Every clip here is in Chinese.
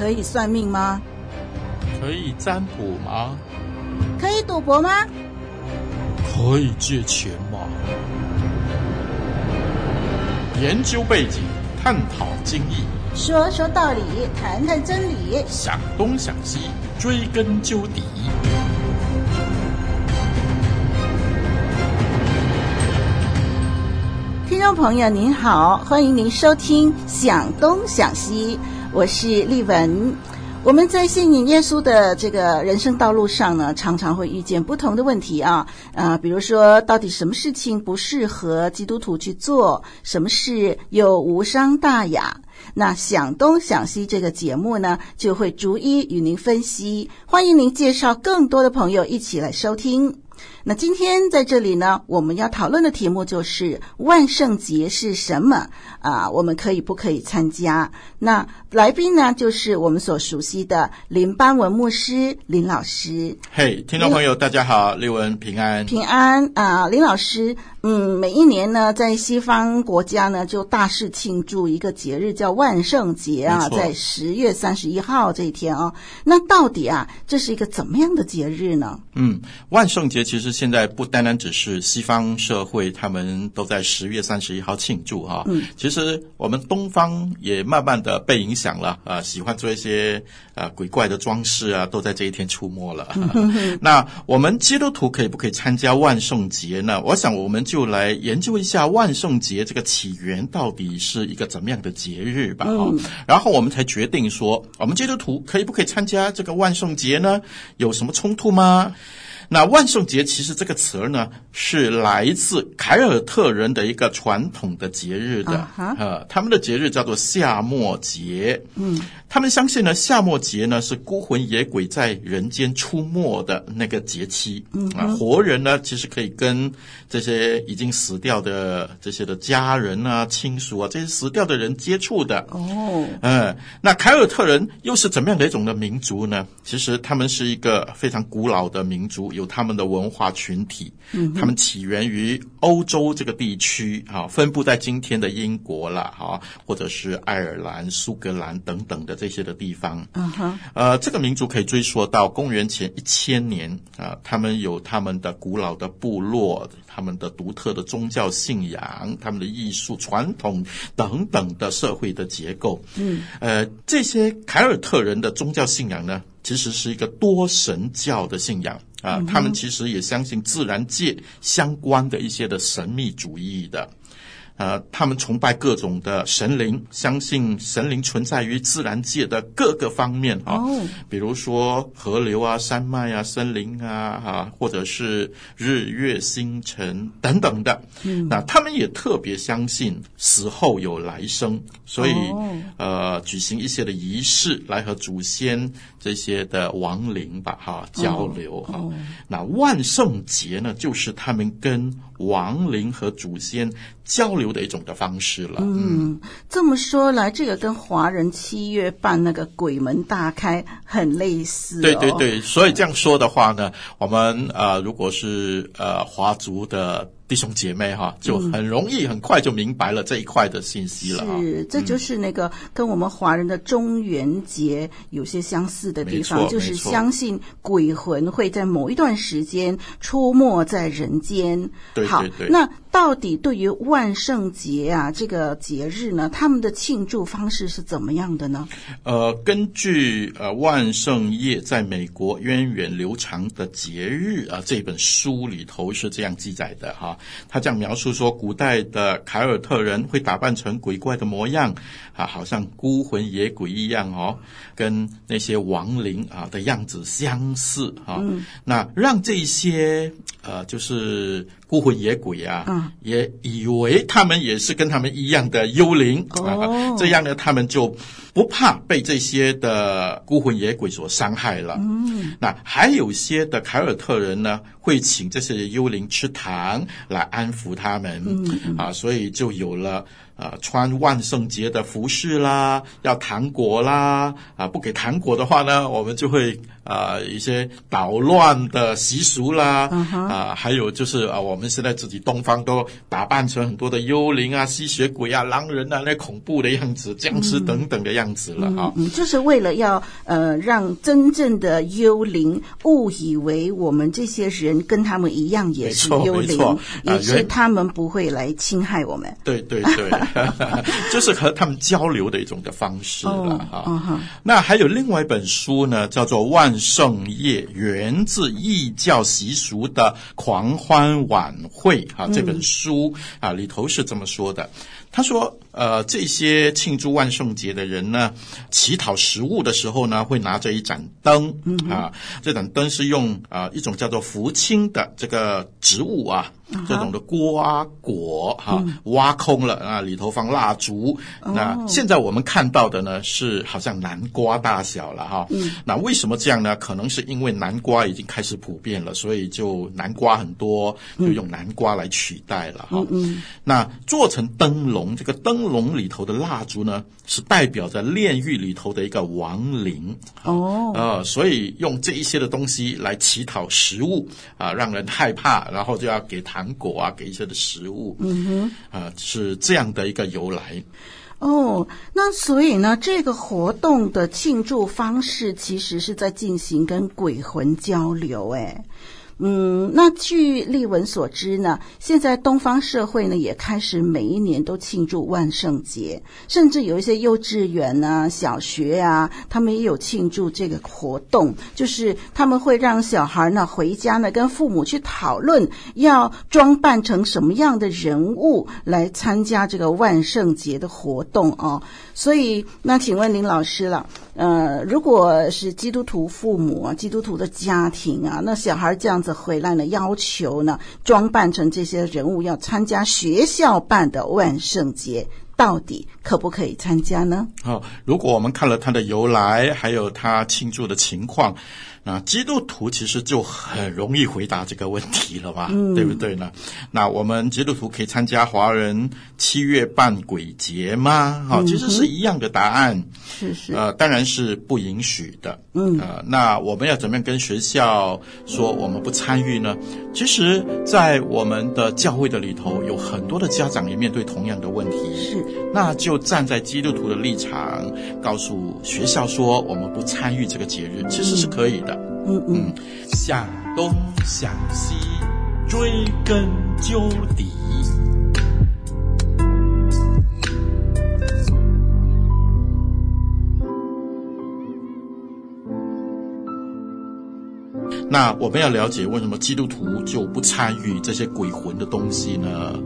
可以算命吗？可以占卜吗？可以赌博吗？可以借钱吗？研究背景，探讨经义，说说道理，谈谈真理，想东想西，追根究底。听众朋友您好，欢迎您收听《想东想西》，我是丽文。我们在信仰耶稣的这个人生道路上呢，常常会遇见不同的问题啊，啊，比如说，到底什么事情不适合基督徒去做？什么事又无伤大雅？那想东想西这个节目呢，就会逐一与您分析。欢迎您介绍更多的朋友一起来收听。那今天在这里呢，我们要讨论的题目就是万圣节是什么啊？我们可以不可以参加？那来宾呢，就是我们所熟悉的林班文牧师林老师。嘿，hey, 听众朋友，大家好，丽文平安，平安啊，林老师。嗯，每一年呢，在西方国家呢，就大肆庆祝一个节日，叫万圣节啊，在十月三十一号这一天啊。那到底啊，这是一个怎么样的节日呢？嗯，万圣节其实现在不单单只是西方社会，他们都在十月三十一号庆祝哈。嗯，其实我们东方也慢慢的被影响了啊，喜欢做一些啊鬼怪的装饰啊，都在这一天出没了。嗯哼哼。那我们基督徒可以不可以参加万圣节呢？我想我们。就来研究一下万圣节这个起源到底是一个怎么样的节日吧，嗯，然后我们才决定说，我们基督徒可以不可以参加这个万圣节呢？有什么冲突吗？那万圣节其实这个词儿呢，是来自凯尔特人的一个传统的节日的，啊、uh，huh. 他们的节日叫做夏末节。嗯，他们相信呢，夏末节呢是孤魂野鬼在人间出没的那个节期。嗯、uh，啊、活人呢其实可以跟这些已经死掉的这些的家人啊、亲属啊，这些死掉的人接触的。哦、oh. 嗯，嗯，那凯尔特人又是怎么样的一种的民族呢？其实他们是一个非常古老的民族。有他们的文化群体，嗯，他们起源于欧洲这个地区，啊，分布在今天的英国了，哈，或者是爱尔兰、苏格兰等等的这些的地方，嗯哼，呃，这个民族可以追溯到公元前一千年，啊，他们有他们的古老的部落，他们的独特的宗教信仰，他们的艺术传统等等的社会的结构，嗯，呃，这些凯尔特人的宗教信仰呢，其实是一个多神教的信仰。啊，他们其实也相信自然界相关的一些的神秘主义的。呃，他们崇拜各种的神灵，相信神灵存在于自然界的各个方面啊，oh. 比如说河流啊、山脉啊、森林啊，哈，或者是日月星辰等等的。嗯，那他们也特别相信死后有来生，所以、oh. 呃，举行一些的仪式来和祖先这些的亡灵吧，哈，交流哈。Oh. Oh. 那万圣节呢，就是他们跟亡灵和祖先交流的一种的方式了。嗯，这么说来，这个跟华人七月半那个鬼门大开很类似哦。对对对，所以这样说的话呢，我们呃，如果是呃华族的。弟兄姐妹哈，就很容易很快就明白了这一块的信息了。是，这就是那个跟我们华人的中元节有些相似的地方，就是相信鬼魂会在某一段时间出没在人间。对对对。好，那到底对于万圣节啊这个节日呢，他们的庆祝方式是怎么样的呢？呃，根据呃万圣夜在美国源远流长的节日啊这本书里头是这样记载的哈。他这样描述说，古代的凯尔特人会打扮成鬼怪的模样，啊，好像孤魂野鬼一样哦，跟那些亡灵啊的样子相似哈。嗯、那让这些呃，就是孤魂野鬼啊，嗯、也以为他们也是跟他们一样的幽灵、哦、啊，这样呢，他们就不怕被这些的孤魂野鬼所伤害了。嗯，那还有些的凯尔特人呢，会请这些幽灵吃糖来安抚他们。嗯嗯、啊，所以就有了。啊，穿万圣节的服饰啦，要糖果啦，啊，不给糖果的话呢，我们就会啊一些捣乱的习俗啦，uh huh. 啊，还有就是啊，我们现在自己东方都打扮成很多的幽灵啊、吸血鬼啊、狼人啊，那恐怖的样子、僵尸等等的样子了哈、嗯。嗯，就是为了要呃让真正的幽灵误以为我们这些人跟他们一样也是幽灵，也是他们不会来侵害我们。对对对，就 是和他们交流的一种的方式了哈。哦哦、那还有另外一本书呢，叫做《万圣夜源自异教习俗的狂欢晚会》哈，这本书啊里头是这么说的。他说：“呃，这些庆祝万圣节的人呢，乞讨食物的时候呢，会拿着一盏灯、嗯、啊，这盏灯是用啊一种叫做福清的这个植物啊。”这种的瓜果哈、挖空了啊，里头放蜡烛。哦、那现在我们看到的呢，是好像南瓜大小了哈。嗯、那为什么这样呢？可能是因为南瓜已经开始普遍了，所以就南瓜很多，就用南瓜来取代了哈。那做成灯笼，这个灯笼里头的蜡烛呢，是代表着炼狱里头的一个亡灵。哦，呃，所以用这一些的东西来乞讨食物啊，让人害怕，然后就要给他。糖果啊，给一些的食物，嗯哼，啊、呃，是这样的一个由来。哦，那所以呢，这个活动的庆祝方式其实是在进行跟鬼魂交流，哎。嗯，那据丽文所知呢，现在东方社会呢也开始每一年都庆祝万圣节，甚至有一些幼稚园啊、小学啊，他们也有庆祝这个活动，就是他们会让小孩呢回家呢跟父母去讨论要装扮成什么样的人物来参加这个万圣节的活动哦。所以，那请问林老师了。呃，如果是基督徒父母啊，基督徒的家庭啊，那小孩这样子回来呢，要求呢，装扮成这些人物，要参加学校办的万圣节，到底可不可以参加呢？好，如果我们看了他的由来，还有他庆祝的情况。那基督徒其实就很容易回答这个问题了嘛，嗯、对不对呢？那我们基督徒可以参加华人七月半鬼节吗？好、嗯哼，其实是一样的答案。是是，呃，当然是不允许的。嗯，呃，那我们要怎么样跟学校说我们不参与呢？其实，在我们的教会的里头，有很多的家长也面对同样的问题。是，那就站在基督徒的立场，告诉学校说我们不参与这个节日，其实是可以的。嗯嗯，想东想西，追根究底。那我们要了解为什么基督徒就不参与这些鬼魂的东西呢？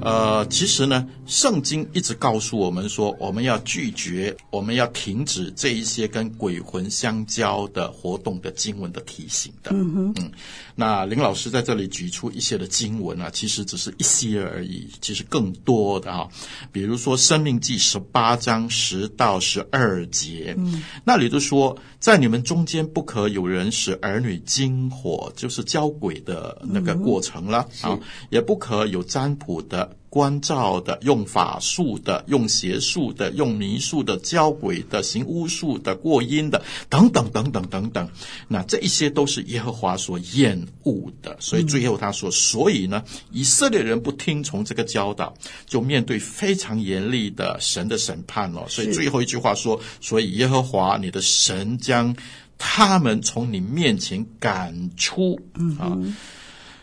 呃，其实呢，圣经一直告诉我们说，我们要拒绝，我们要停止这一些跟鬼魂相交的活动的经文的提醒的。嗯哼，嗯，那林老师在这里举出一些的经文啊，其实只是一些而已，其实更多的啊，比如说《生命记》十八章十到十二节，嗯，那里就说，在你们中间不可有人使儿女经火，就是交鬼的那个过程了，嗯、啊，也不可有占卜的。关照的、用法术的、用邪术的、用迷术的、交鬼的、行巫术的、过阴的，等等等等等等。那这一些都是耶和华所厌恶的。所以最后他说：“所以呢，以色列人不听从这个教导，就面对非常严厉的神的审判了。”所以最后一句话说：“所以耶和华你的神将他们从你面前赶出。”嗯啊，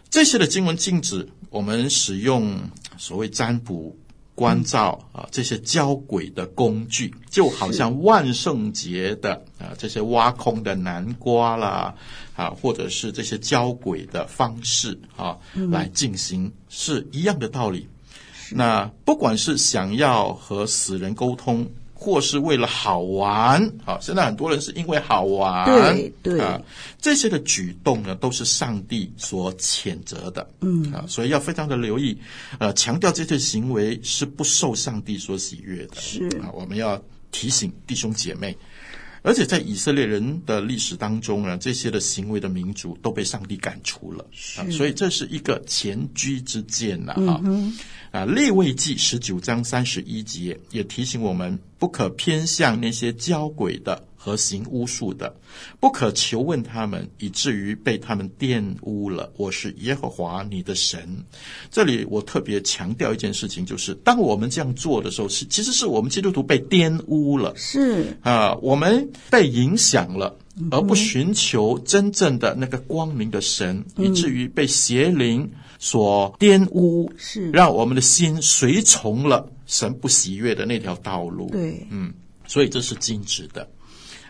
这些的经文禁止我们使用。所谓占卜、观照啊，这些交鬼的工具，就好像万圣节的啊这些挖空的南瓜啦啊，或者是这些交鬼的方式啊来进行，是一样的道理。那不管是想要和死人沟通。或是为了好玩，啊，现在很多人是因为好玩，对对。啊，这些的举动呢，都是上帝所谴责的，嗯。啊，所以要非常的留意，呃，强调这些行为是不受上帝所喜悦的，是。啊，我们要提醒弟兄姐妹。而且在以色列人的历史当中呢，这些的行为的民族都被上帝赶出了，啊，所以这是一个前居之鉴呐，啊，嗯、啊，列位记十九章三十一节也提醒我们，不可偏向那些交鬼的和行巫术的，不可求问他们，以至于被他们玷污了。我是耶和华你的神。这里我特别强调一件事情，就是当我们这样做的时候，是其实是我们基督徒被玷污了，是啊，我们被影响了，而不寻求真正的那个光明的神，嗯、以至于被邪灵所玷污，是让我们的心随从了神不喜悦的那条道路。对，嗯，所以这是禁止的。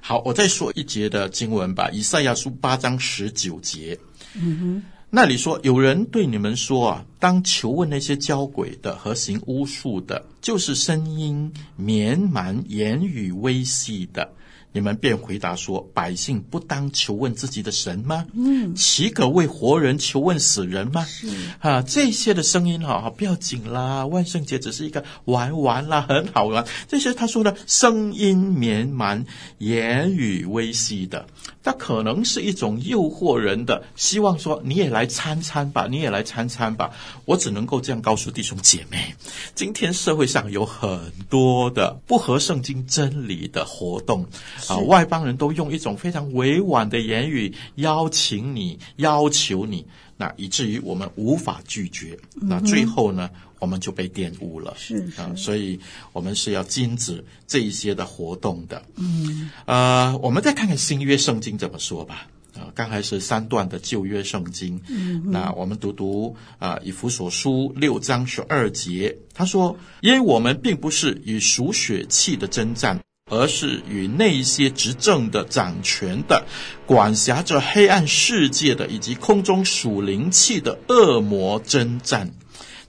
好，我再说一节的经文吧，《以赛亚书》八章十九节。嗯哼，那里说，有人对你们说啊，当求问那些交鬼的和行巫术的，就是声音绵蛮、言语微细的。你们便回答说：“百姓不当求问自己的神吗？嗯，岂可为活人求问死人吗？是啊，这些的声音哈，不要紧啦。万圣节只是一个玩玩啦，很好玩。这些他说的声音绵蛮、言语微细的，它可能是一种诱惑人的，希望说你也来参参吧，你也来参参吧。我只能够这样告诉弟兄姐妹：今天社会上有很多的不合圣经真理的活动。”啊，外邦人都用一种非常委婉的言语邀请你、要求你，那以至于我们无法拒绝。那最后呢，我们就被玷污了。是啊，所以我们是要禁止这一些的活动的。嗯，呃，我们再看看新约圣经怎么说吧。啊，刚才是三段的旧约圣经。嗯，那我们读读啊，以弗所书六章十二节，他说：“因为我们并不是与属血气的争战。”而是与那些执政的、掌权的、管辖着黑暗世界的，以及空中属灵气的恶魔争战。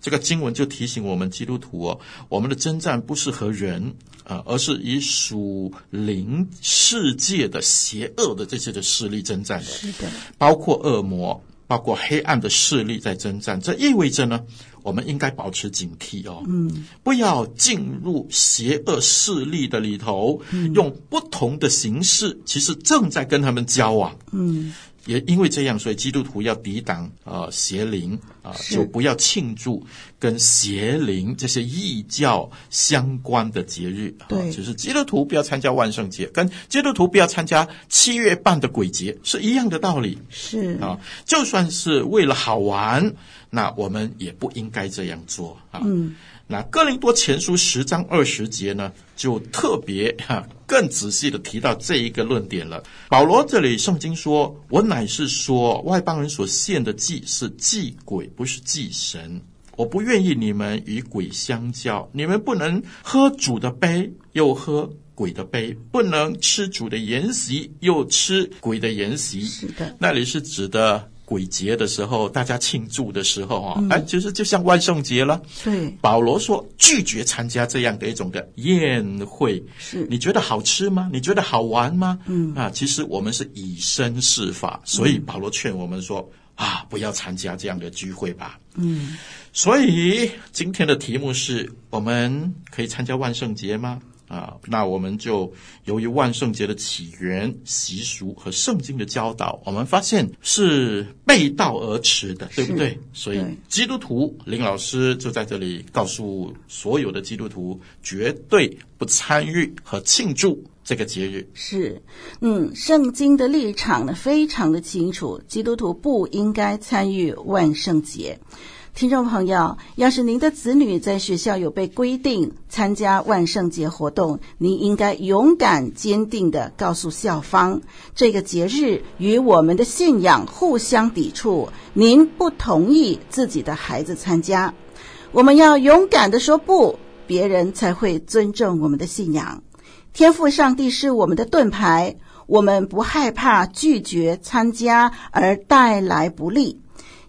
这个经文就提醒我们基督徒哦，我们的征战不是和人啊，而是以属灵世界的邪恶的这些的势力征战的。是的，包括恶魔，包括黑暗的势力在征战。这意味着呢，我们应该保持警惕哦，嗯，不要进入邪恶势力的里头，嗯，用不同的形式，其实正在跟他们交往，嗯，也因为这样，所以基督徒要抵挡啊邪灵啊，就不要庆祝跟邪灵这些异教相关的节日，对，就是基督徒不要参加万圣节，跟基督徒不要参加七月半的鬼节是一样的道理，是啊，就算是为了好玩。那我们也不应该这样做啊。嗯，那哥林多前书十章二十节呢，就特别哈更仔细的提到这一个论点了。保罗这里圣经说：“我乃是说，外邦人所献的祭是祭鬼，不是祭神。我不愿意你们与鬼相交，你们不能喝主的杯，又喝鬼的杯；不能吃主的筵席，又吃鬼的筵席。”是的，那里是指的。鬼节的时候，大家庆祝的时候啊，嗯、哎，其实就像万圣节了。对，保罗说拒绝参加这样的一种的宴会。是，你觉得好吃吗？你觉得好玩吗？嗯啊，其实我们是以身试法，所以保罗劝我们说、嗯、啊，不要参加这样的聚会吧。嗯，所以今天的题目是我们可以参加万圣节吗？啊，那我们就由于万圣节的起源、习俗和圣经的教导，我们发现是背道而驰的，对不对？所以基督徒林老师就在这里告诉所有的基督徒，绝对不参与和庆祝这个节日。是，嗯，圣经的立场呢非常的清楚，基督徒不应该参与万圣节。听众朋友，要是您的子女在学校有被规定参加万圣节活动，您应该勇敢坚定地告诉校方，这个节日与我们的信仰互相抵触，您不同意自己的孩子参加。我们要勇敢地说不，别人才会尊重我们的信仰。天赋上帝是我们的盾牌，我们不害怕拒绝参加而带来不利。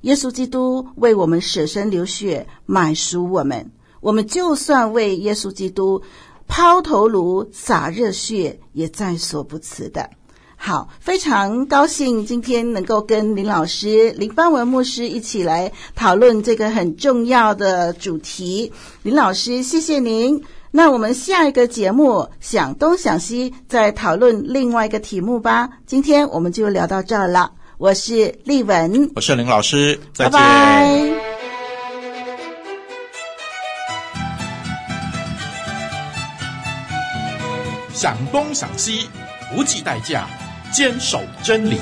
耶稣基督为我们舍身流血，买赎我们。我们就算为耶稣基督抛头颅、洒热血，也在所不辞的。好，非常高兴今天能够跟林老师、林邦文牧师一起来讨论这个很重要的主题。林老师，谢谢您。那我们下一个节目想东想西，再讨论另外一个题目吧。今天我们就聊到这儿了。我是丽文，我是林老师，再见。拜拜。想东想西，不计代价坚守真理。